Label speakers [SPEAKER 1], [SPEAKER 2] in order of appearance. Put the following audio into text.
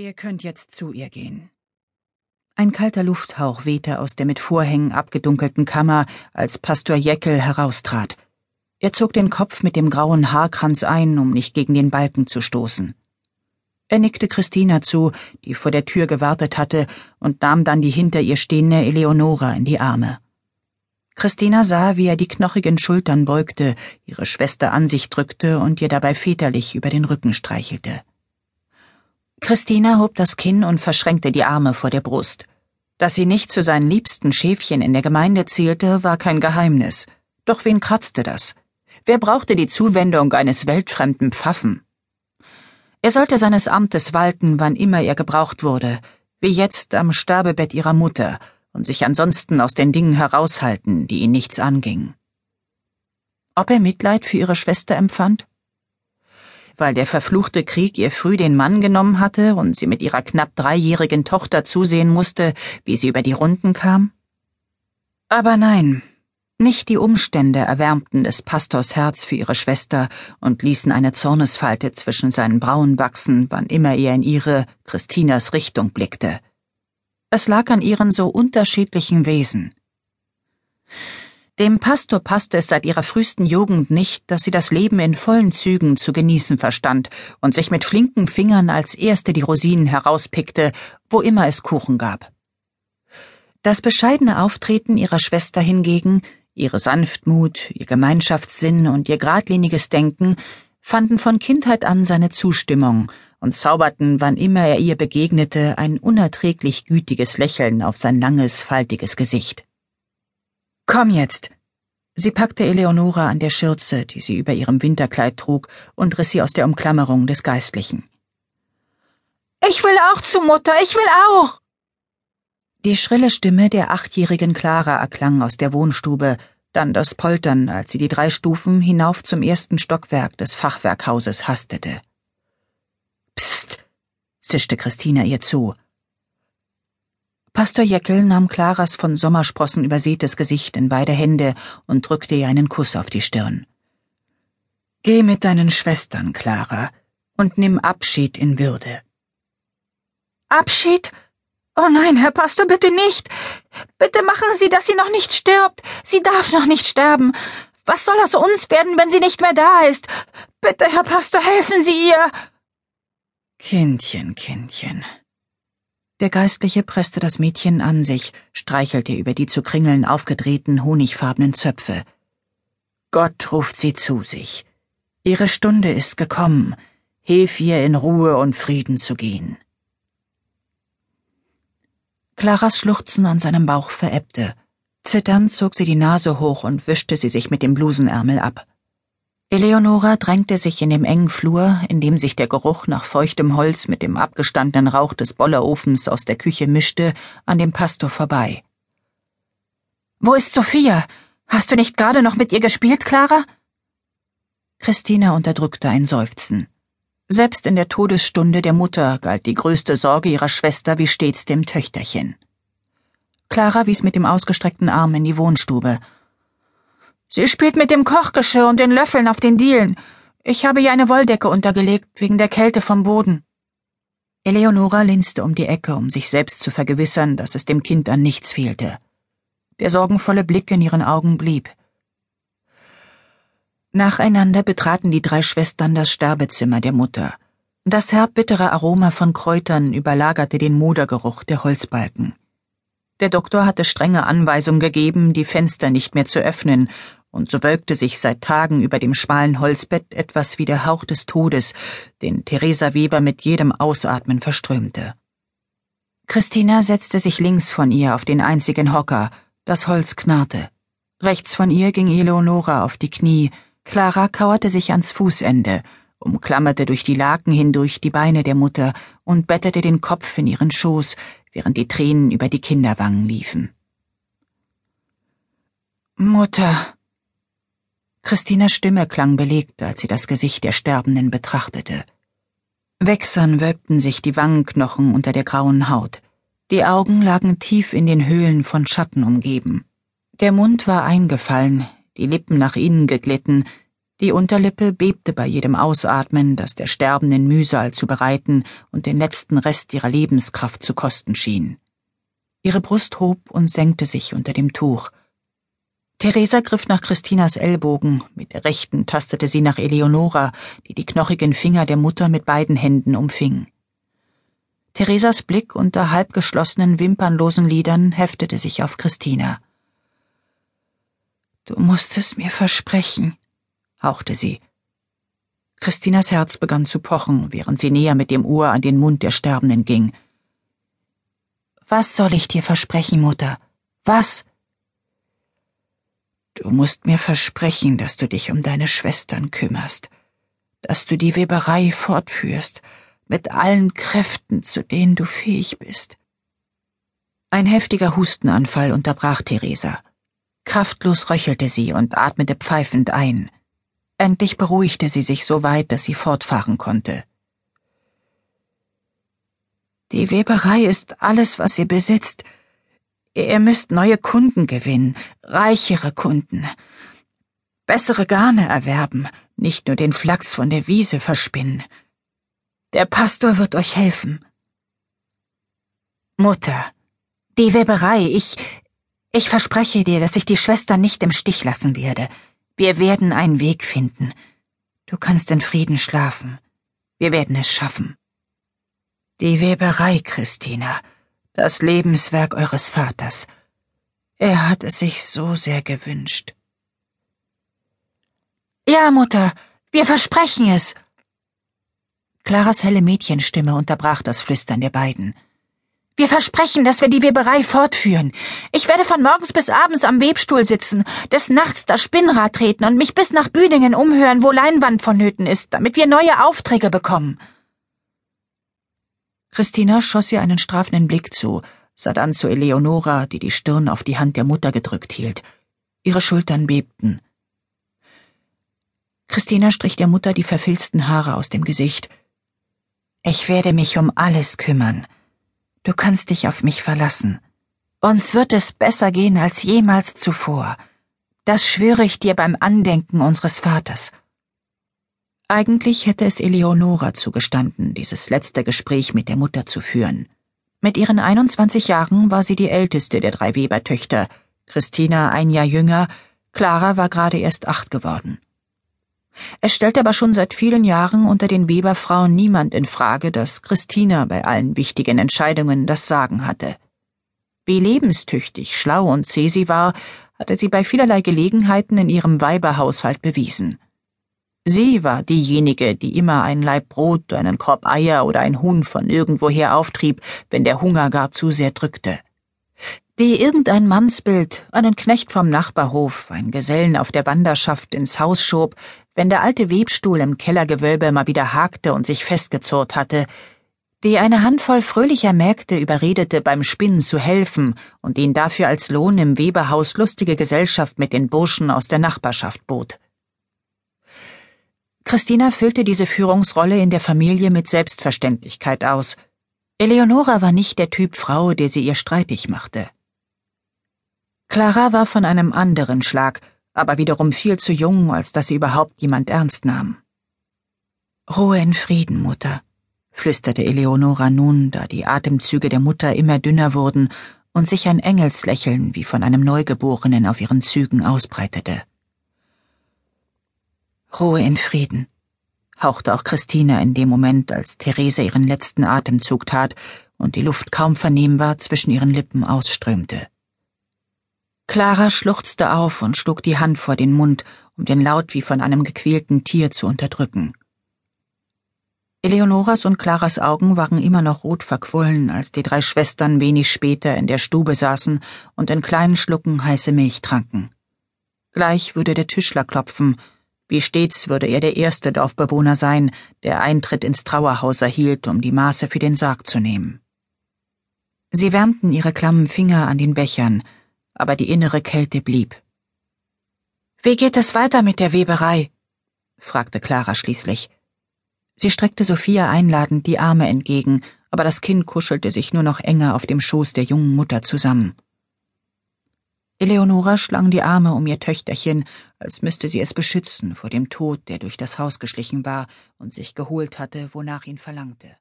[SPEAKER 1] Ihr könnt jetzt zu ihr gehen. Ein kalter Lufthauch wehte aus der mit Vorhängen abgedunkelten Kammer, als Pastor Jeckel heraustrat. Er zog den Kopf mit dem grauen Haarkranz ein, um nicht gegen den Balken zu stoßen. Er nickte Christina zu, die vor der Tür gewartet hatte, und nahm dann die hinter ihr stehende Eleonora in die Arme. Christina sah, wie er die knochigen Schultern beugte, ihre Schwester an sich drückte und ihr dabei väterlich über den Rücken streichelte. Christina hob das Kinn und verschränkte die Arme vor der Brust. Dass sie nicht zu seinen liebsten Schäfchen in der Gemeinde zählte, war kein Geheimnis. Doch wen kratzte das? Wer brauchte die Zuwendung eines weltfremden Pfaffen? Er sollte seines Amtes walten, wann immer er gebraucht wurde, wie jetzt am Sterbebett ihrer Mutter, und sich ansonsten aus den Dingen heraushalten, die ihn nichts anging. Ob er Mitleid für ihre Schwester empfand? Weil der verfluchte Krieg ihr früh den Mann genommen hatte und sie mit ihrer knapp dreijährigen Tochter zusehen musste, wie sie über die Runden kam? Aber nein, nicht die Umstände erwärmten des Pastors Herz für ihre Schwester und ließen eine Zornesfalte zwischen seinen Brauen wachsen, wann immer er in ihre, Christinas Richtung blickte. Es lag an ihren so unterschiedlichen Wesen. Dem Pastor passte es seit ihrer frühesten Jugend nicht, dass sie das Leben in vollen Zügen zu genießen verstand und sich mit flinken Fingern als erste die Rosinen herauspickte, wo immer es Kuchen gab. Das bescheidene Auftreten ihrer Schwester hingegen, ihre Sanftmut, ihr Gemeinschaftssinn und ihr geradliniges Denken fanden von Kindheit an seine Zustimmung und zauberten, wann immer er ihr begegnete, ein unerträglich gütiges Lächeln auf sein langes, faltiges Gesicht. Komm jetzt! Sie packte Eleonora an der Schürze, die sie über ihrem Winterkleid trug, und riss sie aus der Umklammerung des Geistlichen.
[SPEAKER 2] Ich will auch zu Mutter, ich will auch!
[SPEAKER 1] Die schrille Stimme der achtjährigen Clara erklang aus der Wohnstube, dann das Poltern, als sie die drei Stufen hinauf zum ersten Stockwerk des Fachwerkhauses hastete. Psst, zischte Christina ihr zu. Pastor Jeckel nahm Claras von Sommersprossen übersätes Gesicht in beide Hände und drückte ihr einen Kuss auf die Stirn. Geh mit deinen Schwestern, Clara, und nimm Abschied in Würde.
[SPEAKER 2] Abschied? Oh nein, Herr Pastor, bitte nicht. Bitte machen Sie, dass sie noch nicht stirbt. Sie darf noch nicht sterben. Was soll aus uns werden, wenn sie nicht mehr da ist? Bitte, Herr Pastor, helfen Sie ihr.
[SPEAKER 1] Kindchen, Kindchen, der Geistliche presste das Mädchen an sich, streichelte über die zu Kringeln aufgedrehten, honigfarbenen Zöpfe. Gott ruft sie zu sich. Ihre Stunde ist gekommen. Hilf ihr, in Ruhe und Frieden zu gehen. Claras Schluchzen an seinem Bauch verebbte. Zitternd zog sie die Nase hoch und wischte sie sich mit dem Blusenärmel ab. Eleonora drängte sich in dem engen Flur, in dem sich der Geruch nach feuchtem Holz mit dem abgestandenen Rauch des Bollerofens aus der Küche mischte, an dem Pastor vorbei.
[SPEAKER 2] Wo ist Sophia? Hast du nicht gerade noch mit ihr gespielt, Clara?
[SPEAKER 1] Christina unterdrückte ein Seufzen. Selbst in der Todesstunde der Mutter galt die größte Sorge ihrer Schwester wie stets dem Töchterchen. Clara wies mit dem ausgestreckten Arm in die Wohnstube,
[SPEAKER 2] Sie spielt mit dem Kochgeschirr und den Löffeln auf den Dielen. Ich habe ihr eine Wolldecke untergelegt, wegen der Kälte vom Boden.
[SPEAKER 1] Eleonora linste um die Ecke, um sich selbst zu vergewissern, dass es dem Kind an nichts fehlte. Der sorgenvolle Blick in ihren Augen blieb. Nacheinander betraten die drei Schwestern das Sterbezimmer der Mutter. Das herbbittere Aroma von Kräutern überlagerte den Modergeruch der Holzbalken. Der Doktor hatte strenge Anweisung gegeben, die Fenster nicht mehr zu öffnen, und so wölkte sich seit Tagen über dem schmalen Holzbett etwas wie der Hauch des Todes, den Theresa Weber mit jedem Ausatmen verströmte. Christina setzte sich links von ihr auf den einzigen Hocker, das Holz knarrte. Rechts von ihr ging Eleonora auf die Knie, Clara kauerte sich ans Fußende, umklammerte durch die Laken hindurch die Beine der Mutter und bettete den Kopf in ihren Schoß, während die Tränen über die Kinderwangen liefen. Mutter, Christinas Stimme klang belegt, als sie das Gesicht der Sterbenden betrachtete. Wächsern wölbten sich die Wangenknochen unter der grauen Haut. Die Augen lagen tief in den Höhlen von Schatten umgeben. Der Mund war eingefallen, die Lippen nach innen geglitten, Die Unterlippe bebte bei jedem Ausatmen, das der Sterbenden Mühsal zu bereiten und den letzten Rest ihrer Lebenskraft zu kosten schien. Ihre Brust hob und senkte sich unter dem Tuch. Theresa griff nach Christinas Ellbogen, mit der rechten tastete sie nach Eleonora, die die knochigen Finger der Mutter mit beiden Händen umfing. Theresas Blick unter halbgeschlossenen, wimpernlosen Lidern heftete sich auf Christina. Du musst es mir versprechen, hauchte sie. Christinas Herz begann zu pochen, während sie näher mit dem Ohr an den Mund der Sterbenden ging. Was soll ich dir versprechen, Mutter? Was? Du musst mir versprechen, dass du dich um deine Schwestern kümmerst, dass du die Weberei fortführst, mit allen Kräften, zu denen du fähig bist. Ein heftiger Hustenanfall unterbrach Theresa. Kraftlos röchelte sie und atmete pfeifend ein. Endlich beruhigte sie sich so weit, dass sie fortfahren konnte. Die Weberei ist alles, was ihr besitzt. Ihr müsst neue Kunden gewinnen, reichere Kunden, bessere Garne erwerben, nicht nur den Flachs von der Wiese verspinnen. Der Pastor wird euch helfen. Mutter, die Weberei, ich, ich verspreche dir, dass ich die Schwester nicht im Stich lassen werde. Wir werden einen Weg finden. Du kannst in Frieden schlafen. Wir werden es schaffen. Die Weberei, Christina, das Lebenswerk eures Vaters. Er hat es sich so sehr gewünscht. Ja, Mutter, wir versprechen es. Claras helle Mädchenstimme unterbrach das Flüstern der beiden. Wir versprechen, dass wir die Weberei fortführen. Ich werde von morgens bis abends am Webstuhl sitzen, des Nachts das Spinnrad treten und mich bis nach Büdingen umhören, wo Leinwand vonnöten ist, damit wir neue Aufträge bekommen. Christina schoss ihr einen strafenden Blick zu, sah dann zu Eleonora, die die Stirn auf die Hand der Mutter gedrückt hielt. Ihre Schultern bebten. Christina strich der Mutter die verfilzten Haare aus dem Gesicht. Ich werde mich um alles kümmern. Du kannst dich auf mich verlassen. Uns wird es besser gehen als jemals zuvor. Das schwöre ich dir beim Andenken unseres Vaters. Eigentlich hätte es Eleonora zugestanden, dieses letzte Gespräch mit der Mutter zu führen. Mit ihren 21 Jahren war sie die älteste der drei Webertöchter, Christina ein Jahr jünger, Clara war gerade erst acht geworden. Es stellte aber schon seit vielen Jahren unter den Weberfrauen niemand in Frage, dass Christina bei allen wichtigen Entscheidungen das Sagen hatte. Wie lebenstüchtig, schlau und zäh sie war, hatte sie bei vielerlei Gelegenheiten in ihrem Weiberhaushalt bewiesen. Sie war diejenige, die immer ein Laib Brot, einen Korb Eier oder ein Huhn von irgendwoher auftrieb, wenn der Hunger gar zu sehr drückte. Die irgendein Mannsbild, einen Knecht vom Nachbarhof, einen Gesellen auf der Wanderschaft ins Haus schob, wenn der alte Webstuhl im Kellergewölbe mal wieder hakte und sich festgezurrt hatte, die eine Handvoll fröhlicher Mägde überredete, beim Spinnen zu helfen und ihn dafür als Lohn im Weberhaus lustige Gesellschaft mit den Burschen aus der Nachbarschaft bot. Christina füllte diese Führungsrolle in der Familie mit Selbstverständlichkeit aus. Eleonora war nicht der Typ Frau, der sie ihr streitig machte. Clara war von einem anderen Schlag, aber wiederum viel zu jung, als dass sie überhaupt jemand ernst nahm. Ruhe in Frieden, Mutter, flüsterte Eleonora nun, da die Atemzüge der Mutter immer dünner wurden und sich ein Engelslächeln wie von einem Neugeborenen auf ihren Zügen ausbreitete. Ruhe in Frieden, hauchte auch Christina in dem Moment, als Therese ihren letzten Atemzug tat und die Luft kaum vernehmbar zwischen ihren Lippen ausströmte. Clara schluchzte auf und schlug die Hand vor den Mund, um den Laut wie von einem gequälten Tier zu unterdrücken. Eleonoras und Claras Augen waren immer noch rot verquollen, als die drei Schwestern wenig später in der Stube saßen und in kleinen Schlucken heiße Milch tranken. Gleich würde der Tischler klopfen, wie stets würde er der erste Dorfbewohner sein, der Eintritt ins Trauerhaus erhielt, um die Maße für den Sarg zu nehmen. Sie wärmten ihre klammen Finger an den Bechern, aber die innere Kälte blieb. Wie geht es weiter mit der Weberei? fragte Clara schließlich. Sie streckte Sophia einladend die Arme entgegen, aber das Kind kuschelte sich nur noch enger auf dem Schoß der jungen Mutter zusammen. Eleonora schlang die Arme um ihr Töchterchen, als müsste sie es beschützen vor dem Tod, der durch das Haus geschlichen war und sich geholt hatte, wonach ihn verlangte.